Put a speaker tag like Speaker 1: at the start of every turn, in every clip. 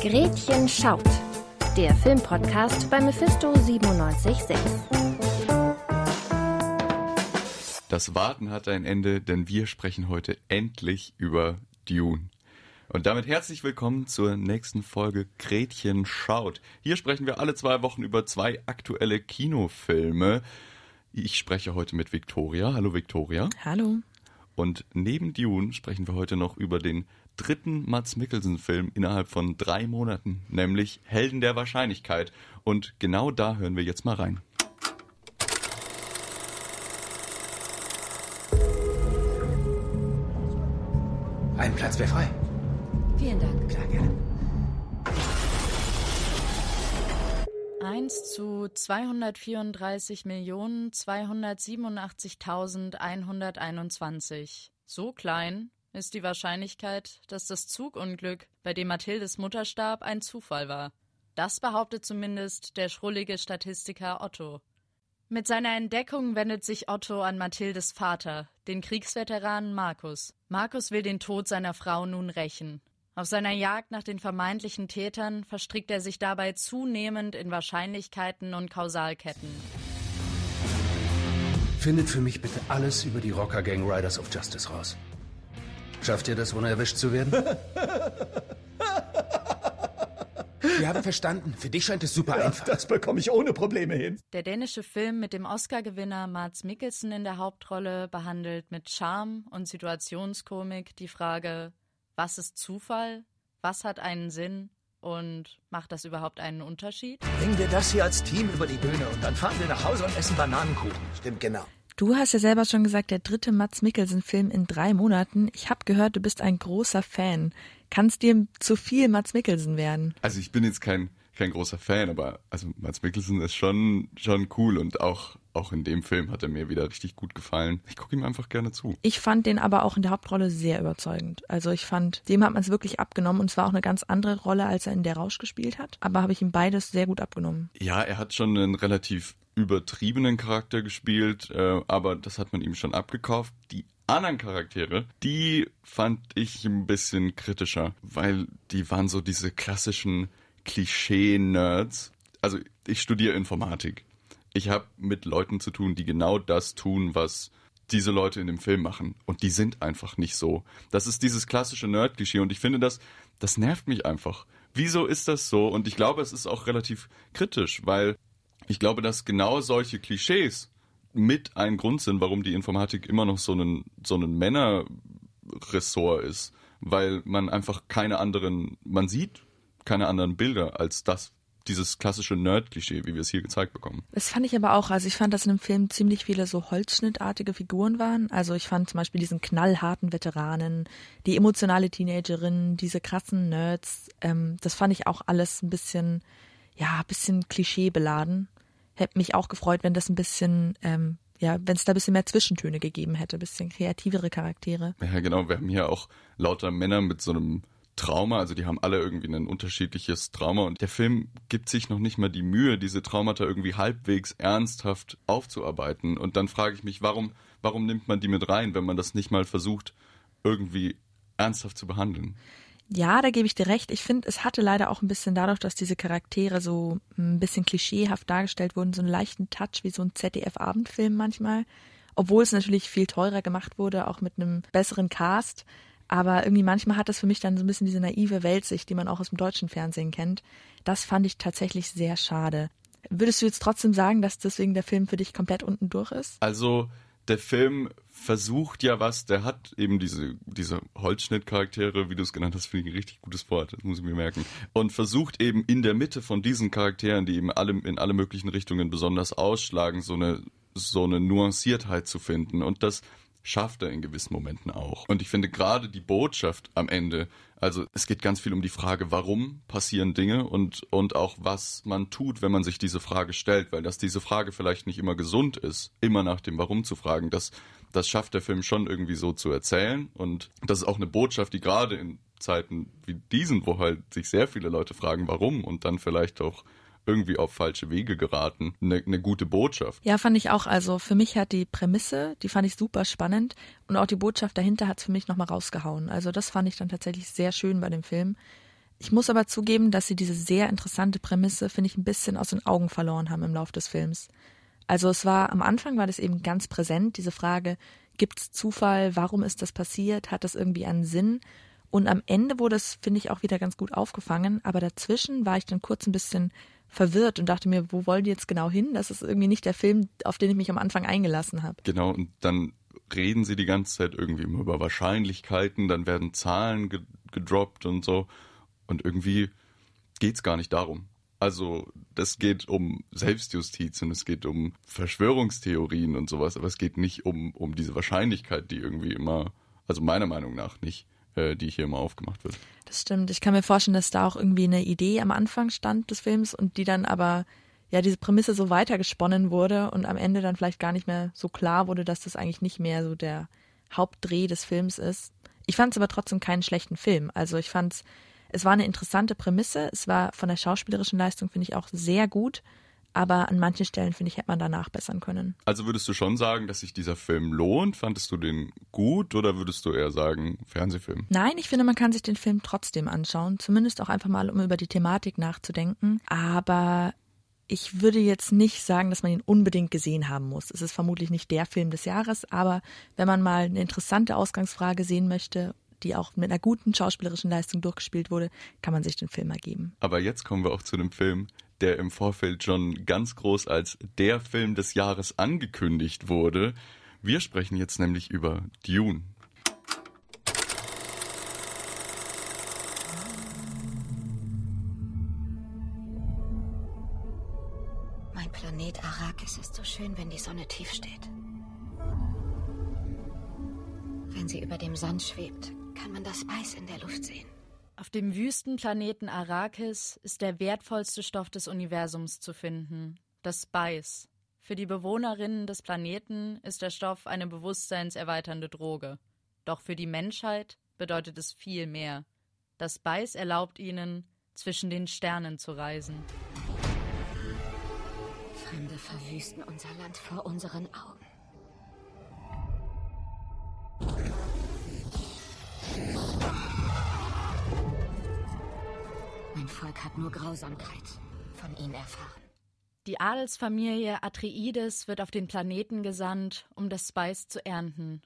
Speaker 1: Gretchen schaut. Der Filmpodcast bei Mephisto 976.
Speaker 2: Das Warten hat ein Ende, denn wir sprechen heute endlich über Dune. Und damit herzlich willkommen zur nächsten Folge Gretchen schaut. Hier sprechen wir alle zwei Wochen über zwei aktuelle Kinofilme. Ich spreche heute mit Victoria. Hallo Victoria.
Speaker 3: Hallo.
Speaker 2: Und neben Dune sprechen wir heute noch über den dritten Mats Mikkelsen-Film innerhalb von drei Monaten, nämlich Helden der Wahrscheinlichkeit. Und genau da hören wir jetzt mal rein.
Speaker 4: Ein Platz wäre frei.
Speaker 5: Vielen Dank.
Speaker 4: Klar, gerne.
Speaker 3: 1 zu 234.287.121. So klein ist die Wahrscheinlichkeit, dass das Zugunglück, bei dem Mathildes Mutter starb, ein Zufall war. Das behauptet zumindest der schrullige Statistiker Otto. Mit seiner Entdeckung wendet sich Otto an Mathildes Vater, den Kriegsveteranen Markus. Markus will den Tod seiner Frau nun rächen. Auf seiner Jagd nach den vermeintlichen Tätern verstrickt er sich dabei zunehmend in Wahrscheinlichkeiten und Kausalketten.
Speaker 4: Findet für mich bitte alles über die Rocker Gang Riders of Justice raus. Schafft ihr das, ohne erwischt zu werden? Wir haben verstanden. Für dich scheint es super einfach.
Speaker 6: Das bekomme ich ohne Probleme hin.
Speaker 3: Der dänische Film mit dem Oscar-Gewinner Mads Mikkelsen in der Hauptrolle behandelt mit Charme und Situationskomik die Frage, was ist Zufall, was hat einen Sinn und macht das überhaupt einen Unterschied?
Speaker 6: Bringen wir das hier als Team über die Bühne und dann fahren wir nach Hause und essen Bananenkuchen.
Speaker 4: Stimmt, genau.
Speaker 7: Du hast ja selber schon gesagt, der dritte Mats Mikkelsen-Film in drei Monaten. Ich habe gehört, du bist ein großer Fan. Kannst dir zu viel Mats Mikkelsen werden?
Speaker 2: Also ich bin jetzt kein kein großer Fan, aber also Mats Mikkelsen ist schon schon cool und auch auch in dem Film hat er mir wieder richtig gut gefallen. Ich gucke ihm einfach gerne zu.
Speaker 7: Ich fand den aber auch in der Hauptrolle sehr überzeugend. Also ich fand, dem hat man es wirklich abgenommen und es war auch eine ganz andere Rolle, als er in Der Rausch gespielt hat. Aber habe ich ihm beides sehr gut abgenommen.
Speaker 2: Ja, er hat schon einen relativ übertriebenen Charakter gespielt, äh, aber das hat man ihm schon abgekauft. Die anderen Charaktere, die fand ich ein bisschen kritischer, weil die waren so diese klassischen Klischee-Nerds. Also ich studiere Informatik. Ich habe mit Leuten zu tun, die genau das tun, was diese Leute in dem Film machen. Und die sind einfach nicht so. Das ist dieses klassische Nerd-Klischee und ich finde das, das nervt mich einfach. Wieso ist das so? Und ich glaube, es ist auch relativ kritisch, weil ich glaube, dass genau solche Klischees mit ein Grund sind, warum die Informatik immer noch so ein, so ein Männerressort ist. Weil man einfach keine anderen, man sieht keine anderen Bilder als das, dieses klassische Nerd-Klischee, wie wir es hier gezeigt bekommen.
Speaker 7: Das fand ich aber auch. Also ich fand, dass in dem Film ziemlich viele so holzschnittartige Figuren waren. Also ich fand zum Beispiel diesen knallharten Veteranen, die emotionale Teenagerin, diese krassen Nerds. Ähm, das fand ich auch alles ein bisschen, ja, ein bisschen klischeebeladen. Hätte mich auch gefreut, wenn das ein bisschen, ähm, ja, wenn es da ein bisschen mehr Zwischentöne gegeben hätte, ein bisschen kreativere Charaktere.
Speaker 2: Ja, genau. Wir haben hier auch lauter Männer mit so einem Trauma, also die haben alle irgendwie ein unterschiedliches Trauma und der Film gibt sich noch nicht mal die Mühe, diese Traumata irgendwie halbwegs ernsthaft aufzuarbeiten. Und dann frage ich mich, warum, warum nimmt man die mit rein, wenn man das nicht mal versucht, irgendwie ernsthaft zu behandeln?
Speaker 7: Ja, da gebe ich dir recht. Ich finde, es hatte leider auch ein bisschen dadurch, dass diese Charaktere so ein bisschen klischeehaft dargestellt wurden, so einen leichten Touch wie so ein ZDF-Abendfilm manchmal. Obwohl es natürlich viel teurer gemacht wurde, auch mit einem besseren Cast. Aber irgendwie manchmal hat das für mich dann so ein bisschen diese naive Weltsicht, die man auch aus dem deutschen Fernsehen kennt. Das fand ich tatsächlich sehr schade. Würdest du jetzt trotzdem sagen, dass deswegen der Film für dich komplett unten durch ist?
Speaker 2: Also der Film versucht ja was, der hat eben diese, diese Holzschnittcharaktere, wie du es genannt hast, finde ich ein richtig gutes Wort, das muss ich mir merken. Und versucht eben in der Mitte von diesen Charakteren, die eben alle, in alle möglichen Richtungen besonders ausschlagen, so eine, so eine Nuanciertheit zu finden. Und das schafft er in gewissen Momenten auch. Und ich finde gerade die Botschaft am Ende, also es geht ganz viel um die Frage, warum passieren Dinge und, und auch was man tut, wenn man sich diese Frage stellt, weil dass diese Frage vielleicht nicht immer gesund ist, immer nach dem Warum zu fragen, das, das schafft der Film schon irgendwie so zu erzählen. Und das ist auch eine Botschaft, die gerade in Zeiten wie diesen, wo halt sich sehr viele Leute fragen, warum und dann vielleicht auch irgendwie auf falsche Wege geraten. Eine, eine gute Botschaft.
Speaker 7: Ja, fand ich auch. Also für mich hat die Prämisse, die fand ich super spannend und auch die Botschaft dahinter hat es für mich nochmal rausgehauen. Also das fand ich dann tatsächlich sehr schön bei dem Film. Ich muss aber zugeben, dass sie diese sehr interessante Prämisse, finde ich, ein bisschen aus den Augen verloren haben im Laufe des Films. Also es war am Anfang war das eben ganz präsent, diese Frage, gibt es Zufall, warum ist das passiert, hat das irgendwie einen Sinn? Und am Ende wurde es, finde ich, auch wieder ganz gut aufgefangen, aber dazwischen war ich dann kurz ein bisschen verwirrt und dachte mir, wo wollen die jetzt genau hin? Das ist irgendwie nicht der Film, auf den ich mich am Anfang eingelassen habe.
Speaker 2: Genau, und dann reden sie die ganze Zeit irgendwie immer über Wahrscheinlichkeiten, dann werden Zahlen gedroppt und so. Und irgendwie geht es gar nicht darum. Also, das geht um Selbstjustiz und es geht um Verschwörungstheorien und sowas, aber es geht nicht um, um diese Wahrscheinlichkeit, die irgendwie immer, also meiner Meinung nach nicht, äh, die hier immer aufgemacht wird.
Speaker 7: Das stimmt. Ich kann mir vorstellen, dass da auch irgendwie eine Idee am Anfang stand des Films und die dann aber, ja, diese Prämisse so weitergesponnen wurde und am Ende dann vielleicht gar nicht mehr so klar wurde, dass das eigentlich nicht mehr so der Hauptdreh des Films ist. Ich fand es aber trotzdem keinen schlechten Film. Also ich fand es es war eine interessante Prämisse. Es war von der schauspielerischen Leistung, finde ich, auch sehr gut. Aber an manchen Stellen, finde ich, hätte man danach bessern können.
Speaker 2: Also würdest du schon sagen, dass sich dieser Film lohnt? Fandest du den gut oder würdest du eher sagen Fernsehfilm?
Speaker 7: Nein, ich finde, man kann sich den Film trotzdem anschauen. Zumindest auch einfach mal, um über die Thematik nachzudenken. Aber ich würde jetzt nicht sagen, dass man ihn unbedingt gesehen haben muss. Es ist vermutlich nicht der Film des Jahres, aber wenn man mal eine interessante Ausgangsfrage sehen möchte die auch mit einer guten schauspielerischen Leistung durchgespielt wurde, kann man sich den Film ergeben.
Speaker 2: Aber jetzt kommen wir auch zu einem Film, der im Vorfeld schon ganz groß als der Film des Jahres angekündigt wurde. Wir sprechen jetzt nämlich über Dune.
Speaker 5: Mein Planet Arrakis ist so schön, wenn die Sonne tief steht. Wenn sie über dem Sand schwebt, kann man das Weiß in der Luft sehen.
Speaker 3: Auf dem Wüstenplaneten Arrakis ist der wertvollste Stoff des Universums zu finden, das Spice. Für die Bewohnerinnen des Planeten ist der Stoff eine bewusstseinserweiternde Droge. Doch für die Menschheit bedeutet es viel mehr. Das Spice erlaubt ihnen, zwischen den Sternen zu reisen.
Speaker 5: Fremde verwüsten unser Land vor unseren Augen. Volk hat nur Grausamkeit von ihnen erfahren.
Speaker 3: Die Adelsfamilie Atreides wird auf den Planeten gesandt, um das Spice zu ernten.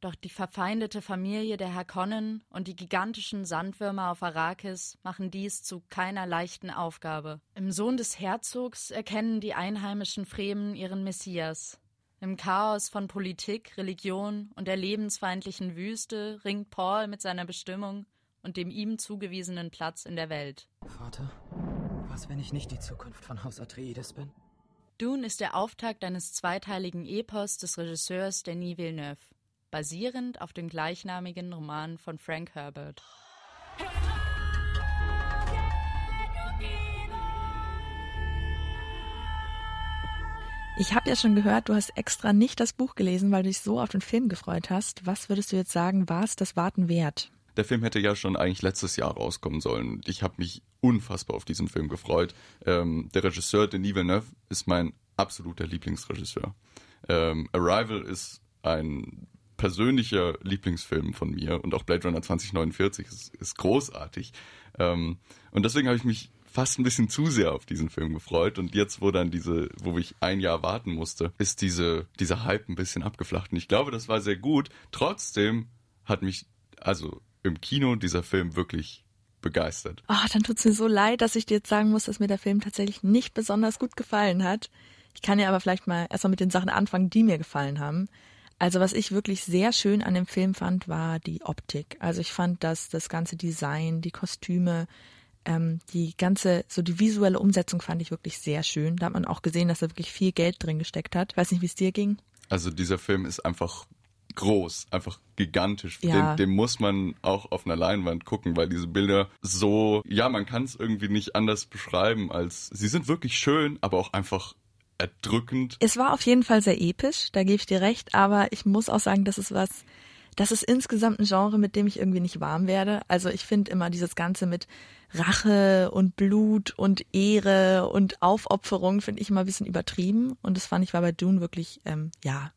Speaker 3: Doch die verfeindete Familie der Harkonnen und die gigantischen Sandwürmer auf Arrakis machen dies zu keiner leichten Aufgabe. Im Sohn des Herzogs erkennen die einheimischen Fremen ihren Messias. Im Chaos von Politik, Religion und der lebensfeindlichen Wüste ringt Paul mit seiner Bestimmung und dem ihm zugewiesenen Platz in der Welt.
Speaker 8: Vater, was, wenn ich nicht die Zukunft von Haus Atreides bin?
Speaker 3: Dune ist der Auftakt eines zweiteiligen Epos des Regisseurs Denis Villeneuve, basierend auf dem gleichnamigen Roman von Frank Herbert.
Speaker 7: Ich habe ja schon gehört, du hast extra nicht das Buch gelesen, weil du dich so auf den Film gefreut hast. Was würdest du jetzt sagen, war es das Warten wert?
Speaker 2: Der Film hätte ja schon eigentlich letztes Jahr rauskommen sollen. Ich habe mich unfassbar auf diesen Film gefreut. Ähm, der Regisseur Denis Villeneuve ist mein absoluter Lieblingsregisseur. Ähm, Arrival ist ein persönlicher Lieblingsfilm von mir und auch Blade Runner 2049 ist, ist großartig. Ähm, und deswegen habe ich mich fast ein bisschen zu sehr auf diesen Film gefreut. Und jetzt, wo dann diese, wo ich ein Jahr warten musste, ist diese, dieser Hype ein bisschen abgeflacht. Und ich glaube, das war sehr gut. Trotzdem hat mich, also im Kino, dieser Film wirklich begeistert.
Speaker 7: Oh, dann tut es mir so leid, dass ich dir jetzt sagen muss, dass mir der Film tatsächlich nicht besonders gut gefallen hat. Ich kann ja aber vielleicht mal erstmal mit den Sachen anfangen, die mir gefallen haben. Also was ich wirklich sehr schön an dem Film fand, war die Optik. Also ich fand, dass das ganze Design, die Kostüme, ähm, die ganze, so die visuelle Umsetzung fand ich wirklich sehr schön. Da hat man auch gesehen, dass da wirklich viel Geld drin gesteckt hat. Ich weiß nicht, wie es dir ging.
Speaker 2: Also dieser Film ist einfach groß, einfach gigantisch.
Speaker 7: Ja.
Speaker 2: Den, den muss man auch auf einer Leinwand gucken, weil diese Bilder so, ja, man kann es irgendwie nicht anders beschreiben als, sie sind wirklich schön, aber auch einfach erdrückend.
Speaker 7: Es war auf jeden Fall sehr episch, da gebe ich dir recht, aber ich muss auch sagen, das ist was, das ist insgesamt ein Genre, mit dem ich irgendwie nicht warm werde. Also ich finde immer dieses Ganze mit Rache und Blut und Ehre und Aufopferung finde ich immer ein bisschen übertrieben. Und das fand ich war bei Dune wirklich, ähm, ja,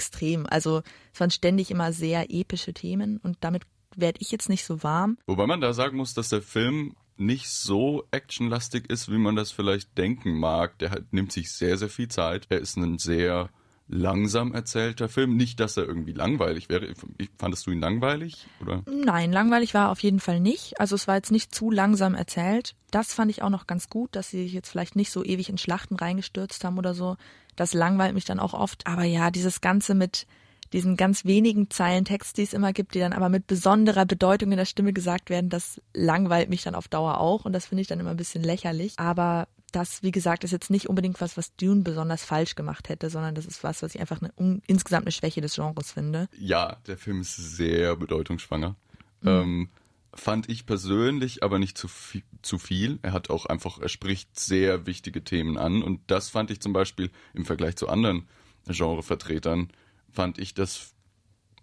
Speaker 7: extrem. Also es waren ständig immer sehr epische Themen und damit werde ich jetzt nicht so warm.
Speaker 2: Wobei man da sagen muss, dass der Film nicht so actionlastig ist, wie man das vielleicht denken mag. Der hat, nimmt sich sehr, sehr viel Zeit. Er ist ein sehr langsam erzählter Film. Nicht, dass er irgendwie langweilig wäre. Fandest du ihn langweilig? Oder?
Speaker 7: Nein, langweilig war er auf jeden Fall nicht. Also es war jetzt nicht zu langsam erzählt. Das fand ich auch noch ganz gut, dass sie sich jetzt vielleicht nicht so ewig in Schlachten reingestürzt haben oder so. Das langweilt mich dann auch oft. Aber ja, dieses Ganze mit diesen ganz wenigen Zeilen Text, die es immer gibt, die dann aber mit besonderer Bedeutung in der Stimme gesagt werden, das langweilt mich dann auf Dauer auch und das finde ich dann immer ein bisschen lächerlich. Aber das, wie gesagt, ist jetzt nicht unbedingt was, was Dune besonders falsch gemacht hätte, sondern das ist was, was ich einfach eine, um, insgesamt eine Schwäche des Genres finde.
Speaker 2: Ja, der Film ist sehr bedeutungsschwanger. Mhm. Ähm, fand ich persönlich aber nicht zu viel, zu viel. Er hat auch einfach, er spricht sehr wichtige Themen an und das fand ich zum Beispiel im Vergleich zu anderen Genrevertretern, fand ich das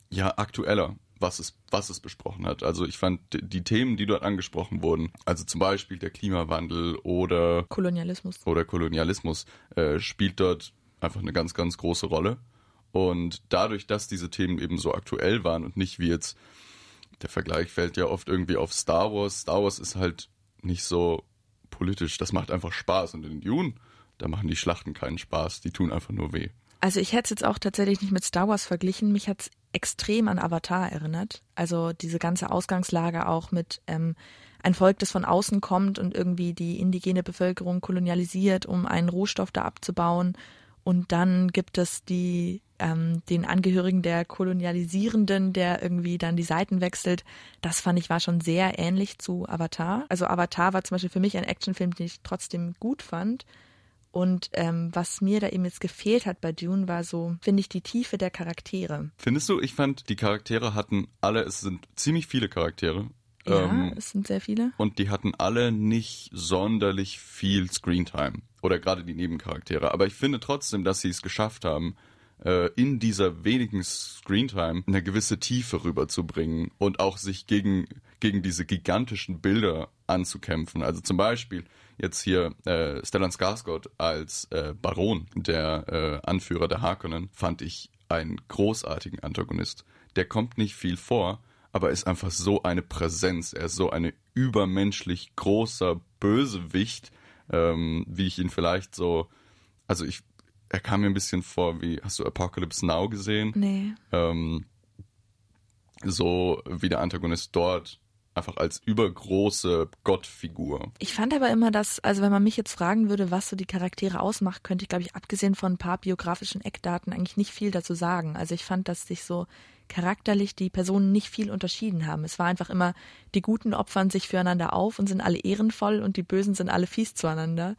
Speaker 2: ja aktueller was es, was es besprochen hat. Also ich fand die Themen, die dort angesprochen wurden, also zum Beispiel der Klimawandel oder
Speaker 7: Kolonialismus
Speaker 2: oder Kolonialismus, äh, spielt dort einfach eine ganz, ganz große Rolle. Und dadurch, dass diese Themen eben so aktuell waren und nicht wie jetzt, der Vergleich fällt ja oft irgendwie auf Star Wars. Star Wars ist halt nicht so politisch, das macht einfach Spaß. Und in Dune, da machen die Schlachten keinen Spaß, die tun einfach nur weh.
Speaker 7: Also ich hätte es jetzt auch tatsächlich nicht mit Star Wars verglichen. Mich hat es extrem an Avatar erinnert. Also diese ganze Ausgangslage auch mit ähm, ein Volk, das von außen kommt und irgendwie die indigene Bevölkerung kolonialisiert, um einen Rohstoff da abzubauen. Und dann gibt es die ähm, den Angehörigen der Kolonialisierenden, der irgendwie dann die Seiten wechselt. Das fand ich war schon sehr ähnlich zu Avatar. Also Avatar war zum Beispiel für mich ein Actionfilm, den ich trotzdem gut fand. Und ähm, was mir da eben jetzt gefehlt hat bei Dune, war so, finde ich, die Tiefe der Charaktere.
Speaker 2: Findest du? Ich fand, die Charaktere hatten alle, es sind ziemlich viele Charaktere.
Speaker 7: Ja, ähm, es sind sehr viele.
Speaker 2: Und die hatten alle nicht sonderlich viel Screentime. Oder gerade die Nebencharaktere. Aber ich finde trotzdem, dass sie es geschafft haben, äh, in dieser wenigen Screentime eine gewisse Tiefe rüberzubringen und auch sich gegen, gegen diese gigantischen Bilder anzukämpfen. Also zum Beispiel jetzt hier äh, Stellan Skarsgård als äh, Baron, der äh, Anführer der Harkonnen, fand ich einen großartigen Antagonist. Der kommt nicht viel vor, aber ist einfach so eine Präsenz. Er ist so eine übermenschlich großer Bösewicht, ähm, wie ich ihn vielleicht so, also ich, er kam mir ein bisschen vor wie, hast du Apocalypse Now gesehen?
Speaker 7: Nee.
Speaker 2: Ähm, so wie der Antagonist dort einfach als übergroße Gottfigur.
Speaker 7: Ich fand aber immer, dass, also wenn man mich jetzt fragen würde, was so die Charaktere ausmacht, könnte ich, glaube ich, abgesehen von ein paar biografischen Eckdaten eigentlich nicht viel dazu sagen. Also ich fand, dass sich so charakterlich die Personen nicht viel unterschieden haben. Es war einfach immer, die Guten opfern sich füreinander auf und sind alle ehrenvoll und die Bösen sind alle fies zueinander.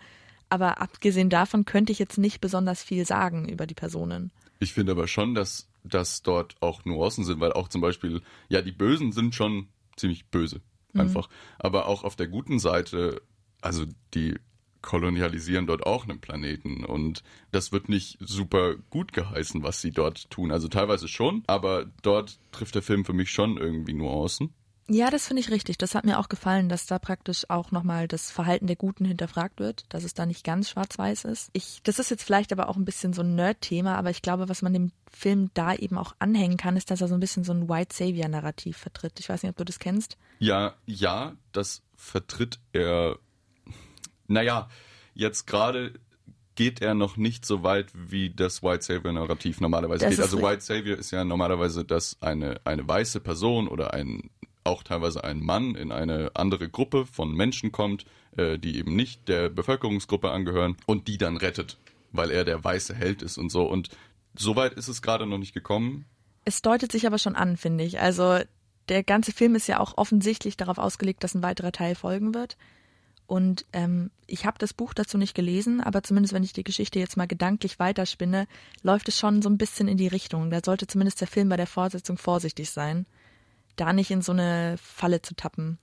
Speaker 7: Aber abgesehen davon könnte ich jetzt nicht besonders viel sagen über die Personen.
Speaker 2: Ich finde aber schon, dass, dass dort auch Nuancen sind, weil auch zum Beispiel, ja, die Bösen sind schon ziemlich böse. Mhm. Einfach. Mhm. Aber auch auf der guten Seite, also die kolonialisieren dort auch einen Planeten und das wird nicht super gut geheißen, was sie dort tun. Also teilweise schon, aber dort trifft der Film für mich schon irgendwie Nuancen.
Speaker 7: Ja, das finde ich richtig. Das hat mir auch gefallen, dass da praktisch auch nochmal das Verhalten der Guten hinterfragt wird, dass es da nicht ganz schwarz-weiß ist. Ich, das ist jetzt vielleicht aber auch ein bisschen so ein Nerd-Thema, aber ich glaube, was man dem Film da eben auch anhängen kann, ist, dass er so ein bisschen so ein White Savior-Narrativ vertritt. Ich weiß nicht, ob du das kennst.
Speaker 2: Ja, ja, das vertritt er. Naja, jetzt gerade geht er noch nicht so weit, wie das White Savior-Narrativ normalerweise das geht. Also White Savior ist ja normalerweise, dass eine, eine weiße Person oder ein auch teilweise ein Mann in eine andere Gruppe von Menschen kommt, äh, die eben nicht der Bevölkerungsgruppe angehören und die dann rettet, weil er der weiße Held ist und so. Und so weit ist es gerade noch nicht gekommen.
Speaker 7: Es deutet sich aber schon an, finde ich. Also der ganze Film ist ja auch offensichtlich darauf ausgelegt, dass ein weiterer Teil folgen wird. Und ähm, ich habe das Buch dazu nicht gelesen, aber zumindest wenn ich die Geschichte jetzt mal gedanklich weiterspinne, läuft es schon so ein bisschen in die Richtung. Da sollte zumindest der Film bei der Fortsetzung vorsichtig sein da nicht in so eine Falle zu tappen.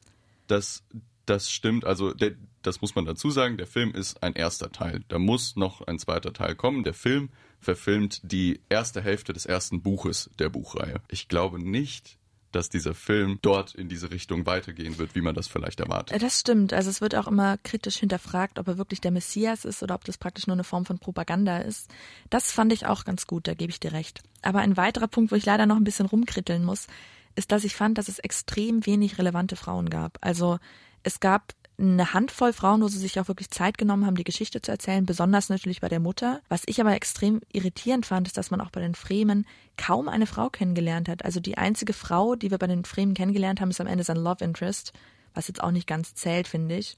Speaker 2: Das, das stimmt. Also der, das muss man dazu sagen. Der Film ist ein erster Teil. Da muss noch ein zweiter Teil kommen. Der Film verfilmt die erste Hälfte des ersten Buches der Buchreihe. Ich glaube nicht, dass dieser Film dort in diese Richtung weitergehen wird, wie man das vielleicht erwartet.
Speaker 7: Das stimmt. Also es wird auch immer kritisch hinterfragt, ob er wirklich der Messias ist oder ob das praktisch nur eine Form von Propaganda ist. Das fand ich auch ganz gut, da gebe ich dir recht. Aber ein weiterer Punkt, wo ich leider noch ein bisschen rumkritteln muss, ist, dass ich fand, dass es extrem wenig relevante Frauen gab. Also es gab eine Handvoll Frauen, wo sie sich auch wirklich Zeit genommen haben, die Geschichte zu erzählen, besonders natürlich bei der Mutter. Was ich aber extrem irritierend fand, ist, dass man auch bei den Fremen kaum eine Frau kennengelernt hat. Also die einzige Frau, die wir bei den Fremen kennengelernt haben, ist am Ende sein Love Interest, was jetzt auch nicht ganz zählt, finde ich.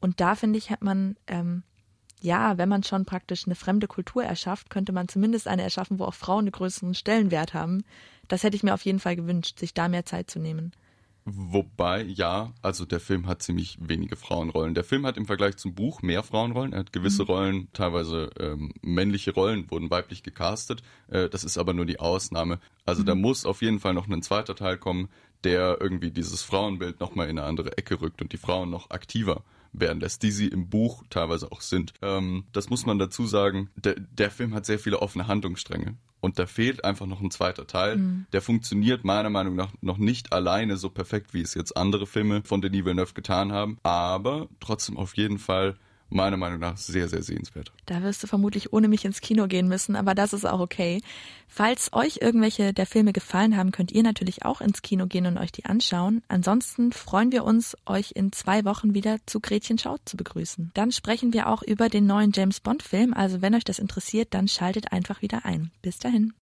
Speaker 7: Und da finde ich, hat man, ähm, ja, wenn man schon praktisch eine fremde Kultur erschafft, könnte man zumindest eine erschaffen, wo auch Frauen einen größeren Stellenwert haben. Das hätte ich mir auf jeden Fall gewünscht, sich da mehr Zeit zu nehmen.
Speaker 2: Wobei, ja, also der Film hat ziemlich wenige Frauenrollen. Der Film hat im Vergleich zum Buch mehr Frauenrollen. Er hat gewisse mhm. Rollen, teilweise ähm, männliche Rollen, wurden weiblich gecastet. Äh, das ist aber nur die Ausnahme. Also mhm. da muss auf jeden Fall noch ein zweiter Teil kommen, der irgendwie dieses Frauenbild nochmal in eine andere Ecke rückt und die Frauen noch aktiver werden lässt, die sie im Buch teilweise auch sind. Ähm, das muss man dazu sagen. Der, der Film hat sehr viele offene Handlungsstränge. Und da fehlt einfach noch ein zweiter Teil. Mhm. Der funktioniert meiner Meinung nach noch nicht alleine so perfekt, wie es jetzt andere Filme von Denis Villeneuve getan haben. Aber trotzdem auf jeden Fall meiner Meinung nach sehr, sehr sehenswert.
Speaker 7: Da wirst du vermutlich ohne mich ins Kino gehen müssen, aber das ist auch okay. Falls euch irgendwelche der Filme gefallen haben, könnt ihr natürlich auch ins Kino gehen und euch die anschauen. Ansonsten freuen wir uns, euch in zwei Wochen wieder zu Gretchen Schaut zu begrüßen. Dann sprechen wir auch über den neuen James Bond Film, also wenn euch das interessiert, dann schaltet einfach wieder ein. Bis dahin.